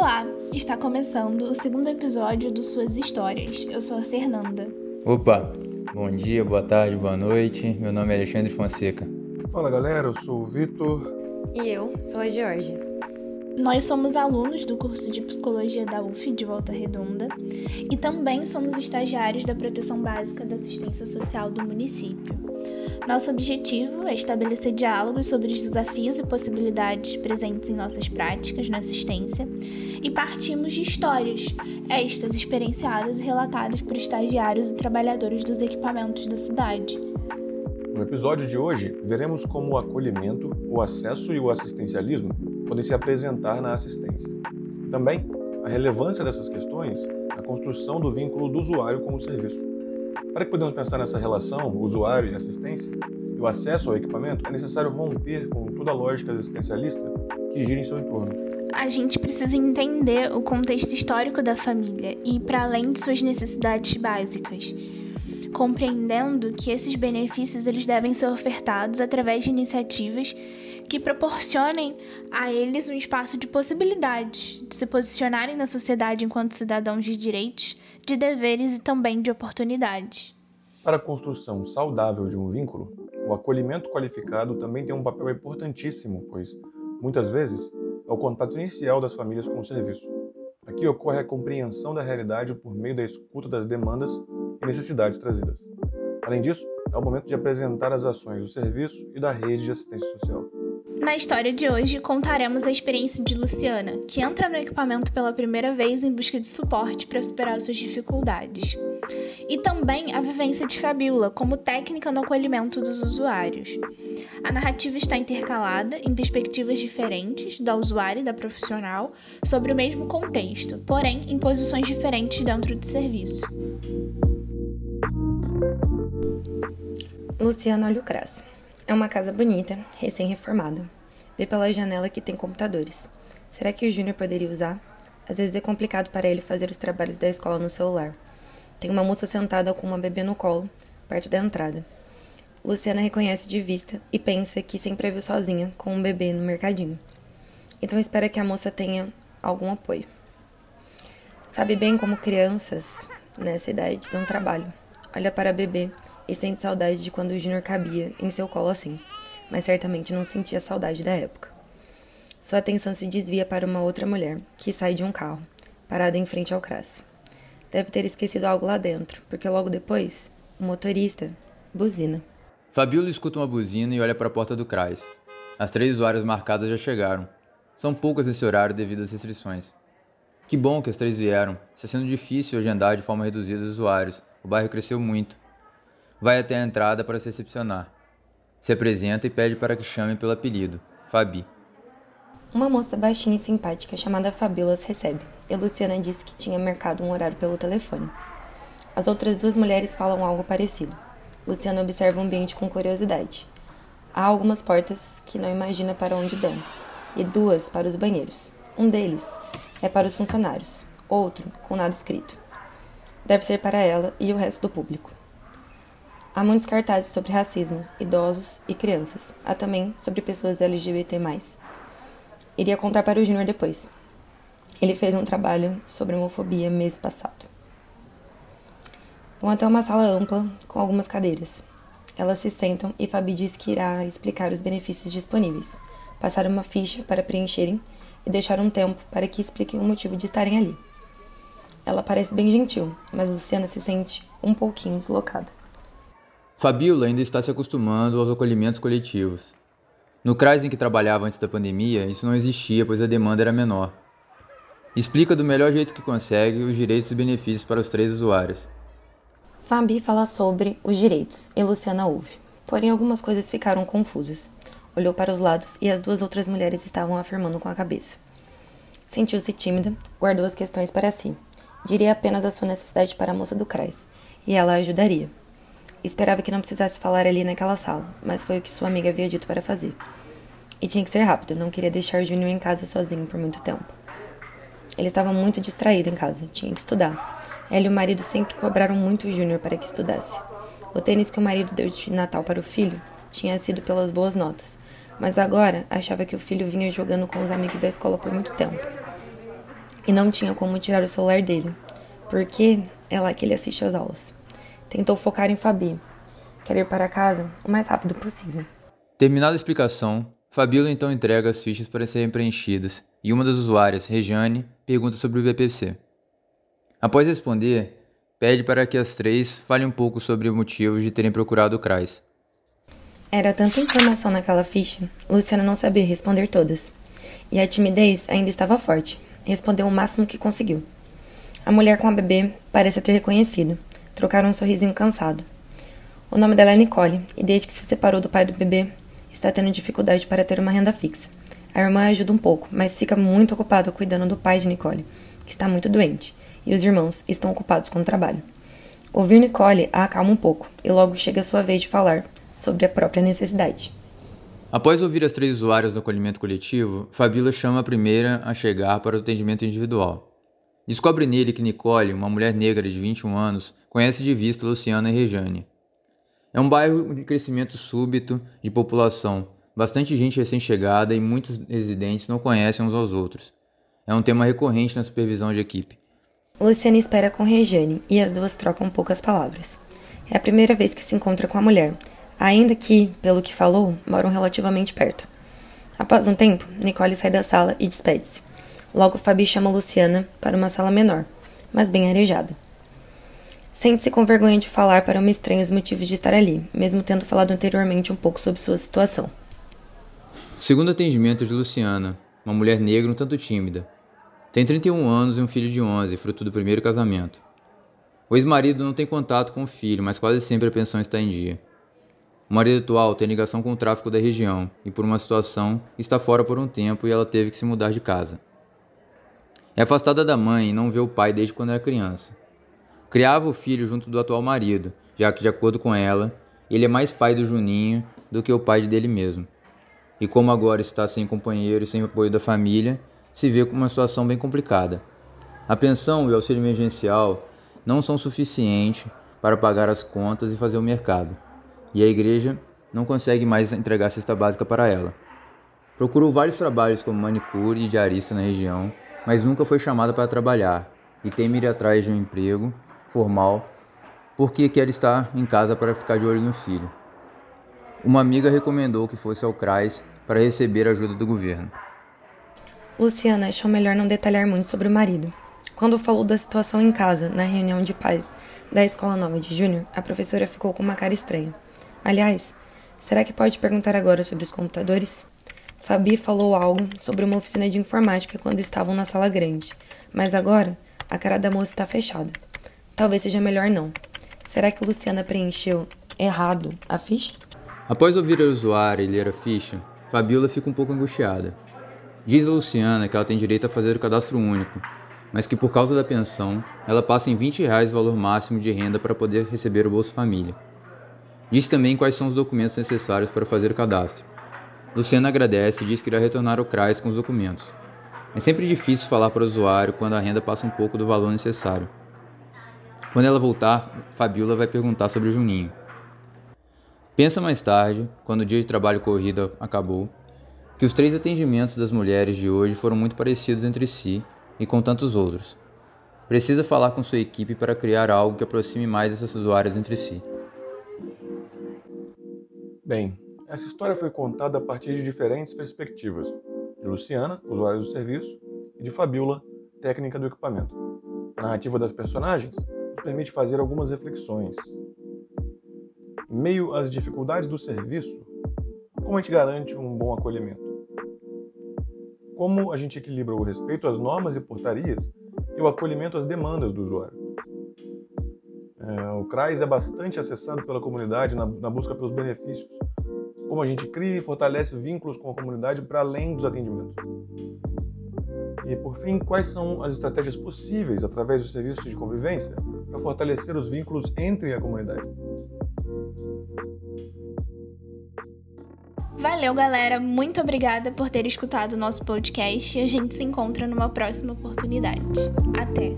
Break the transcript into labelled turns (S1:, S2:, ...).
S1: Olá, está começando o segundo episódio do Suas Histórias. Eu sou a Fernanda.
S2: Opa, bom dia, boa tarde, boa noite. Meu nome é Alexandre Fonseca.
S3: Fala galera, eu sou o Vitor.
S4: E eu sou a Georgia.
S1: Nós somos alunos do curso de Psicologia da UF de Volta Redonda e também somos estagiários da Proteção Básica da Assistência Social do município. Nosso objetivo é estabelecer diálogos sobre os desafios e possibilidades presentes em nossas práticas na assistência e partimos de histórias, estas experienciadas e relatadas por estagiários e trabalhadores dos equipamentos da cidade.
S3: No episódio de hoje, veremos como o acolhimento, o acesso e o assistencialismo podem se apresentar na assistência. Também a relevância dessas questões na construção do vínculo do usuário com o serviço. Para que podemos pensar nessa relação usuário e assistência e o acesso ao equipamento, é necessário romper com toda a lógica existencialista que gira em seu entorno.
S1: A gente precisa entender o contexto histórico da família e ir para além de suas necessidades básicas compreendendo que esses benefícios eles devem ser ofertados através de iniciativas que proporcionem a eles um espaço de possibilidades de se posicionarem na sociedade enquanto cidadãos de direitos, de deveres e também de oportunidades.
S3: Para a construção saudável de um vínculo, o acolhimento qualificado também tem um papel importantíssimo, pois, muitas vezes, é o contato inicial das famílias com o serviço. Aqui ocorre a compreensão da realidade por meio da escuta das demandas e necessidades trazidas. Além disso, é o momento de apresentar as ações do serviço e da rede de assistência social.
S1: Na história de hoje, contaremos a experiência de Luciana, que entra no equipamento pela primeira vez em busca de suporte para superar suas dificuldades. E também a vivência de Fabiola como técnica no acolhimento dos usuários. A narrativa está intercalada em perspectivas diferentes da usuária e da profissional sobre o mesmo contexto, porém em posições diferentes dentro do serviço.
S4: Luciana Cras. É uma casa bonita, recém-reformada. Vê pela janela que tem computadores. Será que o Júnior poderia usar? Às vezes é complicado para ele fazer os trabalhos da escola no celular. Tem uma moça sentada com uma bebê no colo, perto da entrada. Luciana reconhece de vista e pensa que sempre a viu sozinha, com um bebê no mercadinho. Então espera que a moça tenha algum apoio. Sabe bem como crianças nessa idade dão trabalho. Olha para a bebê e sente saudade de quando o Júnior cabia em seu colo assim, mas certamente não sentia saudade da época. Sua atenção se desvia para uma outra mulher, que sai de um carro, parada em frente ao CRAS. Deve ter esquecido algo lá dentro, porque logo depois, o motorista buzina.
S2: Fabiola escuta uma buzina e olha para a porta do CRAS. As três usuárias marcadas já chegaram. São poucas nesse horário devido às restrições. Que bom que as três vieram. Está sendo difícil agendar de forma reduzida os usuários. O bairro cresceu muito vai até a entrada para se recepcionar. Se apresenta e pede para que chame pelo apelido, Fabi.
S4: Uma moça baixinha e simpática chamada Fabiola as recebe, e Luciana disse que tinha marcado um horário pelo telefone. As outras duas mulheres falam algo parecido. Luciana observa o ambiente com curiosidade. Há algumas portas que não imagina para onde dão, e duas para os banheiros. Um deles é para os funcionários, outro com nada escrito. Deve ser para ela e o resto do público. Há muitos cartazes sobre racismo, idosos e crianças. Há também sobre pessoas LGBT. Iria contar para o Júnior depois. Ele fez um trabalho sobre homofobia mês passado. Vão até uma sala ampla com algumas cadeiras. Elas se sentam e Fabi diz que irá explicar os benefícios disponíveis, passar uma ficha para preencherem e deixar um tempo para que expliquem o motivo de estarem ali. Ela parece bem gentil, mas Luciana se sente um pouquinho deslocada.
S2: Fabiola ainda está se acostumando aos acolhimentos coletivos. No CRAS em que trabalhava antes da pandemia, isso não existia, pois a demanda era menor. Explica do melhor jeito que consegue os direitos e benefícios para os três usuários.
S4: Fabi fala sobre os direitos e Luciana ouve. Porém, algumas coisas ficaram confusas. Olhou para os lados e as duas outras mulheres estavam afirmando com a cabeça. Sentiu-se tímida, guardou as questões para si. Diria apenas a sua necessidade para a moça do CRAS, e ela a ajudaria. Esperava que não precisasse falar ali naquela sala, mas foi o que sua amiga havia dito para fazer. E tinha que ser rápido, não queria deixar Júnior em casa sozinho por muito tempo. Ele estava muito distraído em casa, tinha que estudar. Ela e o marido sempre cobraram muito o Júnior para que estudasse. O tênis que o marido deu de Natal para o filho tinha sido pelas boas notas, mas agora achava que o filho vinha jogando com os amigos da escola por muito tempo. e não tinha como tirar o celular dele, porque é lá que ele assiste às aulas. Tentou focar em Fabi, quer ir para casa o mais rápido possível.
S2: Terminada a explicação, Fabíola então entrega as fichas para serem preenchidas e uma das usuárias, Regiane, pergunta sobre o BPC. Após responder, pede para que as três falem um pouco sobre o motivo de terem procurado o CRAS.
S4: Era tanta informação naquela ficha, Luciana não sabia responder todas. E a timidez ainda estava forte. Respondeu o máximo que conseguiu. A mulher com a bebê parece ter reconhecido. Trocaram um sorrisinho cansado. O nome dela é Nicole, e desde que se separou do pai do bebê, está tendo dificuldade para ter uma renda fixa. A irmã ajuda um pouco, mas fica muito ocupada cuidando do pai de Nicole, que está muito doente, e os irmãos estão ocupados com o trabalho. Ouvir Nicole a acalma um pouco, e logo chega a sua vez de falar sobre a própria necessidade.
S2: Após ouvir as três usuárias do acolhimento coletivo, Fabíola chama a primeira a chegar para o atendimento individual. Descobre nele que Nicole, uma mulher negra de 21 anos, conhece de vista Luciana e Rejane. É um bairro de crescimento súbito de população, Bastante gente recém-chegada e muitos residentes não conhecem uns aos outros. É um tema recorrente na supervisão de equipe.
S4: Luciana espera com Regiane e as duas trocam poucas palavras. É a primeira vez que se encontra com a mulher, ainda que, pelo que falou, moram relativamente perto. Após um tempo, Nicole sai da sala e despede-se. Logo, Fabi chama Luciana para uma sala menor, mas bem arejada. Sente-se com vergonha de falar para uma estranha os motivos de estar ali, mesmo tendo falado anteriormente um pouco sobre sua situação.
S2: Segundo atendimento de Luciana, uma mulher negra um tanto tímida. Tem 31 anos e um filho de 11, fruto do primeiro casamento. O ex-marido não tem contato com o filho, mas quase sempre a pensão está em dia. O marido atual tem ligação com o tráfico da região e, por uma situação, está fora por um tempo e ela teve que se mudar de casa. É afastada da mãe e não vê o pai desde quando era criança. Criava o filho junto do atual marido, já que, de acordo com ela, ele é mais pai do Juninho do que o pai dele mesmo e como agora está sem companheiro e sem apoio da família, se vê com uma situação bem complicada. A pensão e o auxílio emergencial não são suficientes para pagar as contas e fazer o mercado, e a igreja não consegue mais entregar cesta básica para ela. Procurou vários trabalhos como manicure e diarista na região, mas nunca foi chamada para trabalhar e teme ir atrás de um emprego formal porque quer estar em casa para ficar de olho no filho. Uma amiga recomendou que fosse ao CRAS para receber ajuda do governo.
S4: Luciana achou melhor não detalhar muito sobre o marido. Quando falou da situação em casa, na reunião de pais da Escola Nova de Júnior, a professora ficou com uma cara estranha. Aliás, será que pode perguntar agora sobre os computadores? Fabi falou algo sobre uma oficina de informática quando estavam na sala grande, mas agora a cara da moça está fechada. Talvez seja melhor não. Será que Luciana preencheu errado a ficha?
S2: Após ouvir a usuária e ler a ficha, Fabiola fica um pouco angustiada. Diz a Luciana que ela tem direito a fazer o cadastro único, mas que por causa da pensão, ela passa em 20 reais o valor máximo de renda para poder receber o Bolsa Família. Diz também quais são os documentos necessários para fazer o cadastro. Luciana agradece e diz que irá retornar ao CRAS com os documentos. É sempre difícil falar para o usuário quando a renda passa um pouco do valor necessário. Quando ela voltar, Fabiola vai perguntar sobre o Juninho. Pensa mais tarde, quando o dia de trabalho corrido acabou, que os três atendimentos das mulheres de hoje foram muito parecidos entre si e com tantos outros. Precisa falar com sua equipe para criar algo que aproxime mais essas usuárias entre si.
S3: Bem, essa história foi contada a partir de diferentes perspectivas: de Luciana, usuária do serviço, e de Fabiola, técnica do equipamento. A narrativa das personagens nos permite fazer algumas reflexões, meio às dificuldades do serviço, como a gente garante um bom acolhimento? Como a gente equilibra o respeito às normas e portarias e o acolhimento às demandas do usuário? É, o CRAS é bastante acessado pela comunidade na, na busca pelos benefícios. Como a gente cria e fortalece vínculos com a comunidade para além dos atendimentos? E, por fim, quais são as estratégias possíveis, através do serviço de convivência, para fortalecer os vínculos entre a comunidade?
S1: Valeu, galera. Muito obrigada por ter escutado o nosso podcast a gente se encontra numa próxima oportunidade. Até!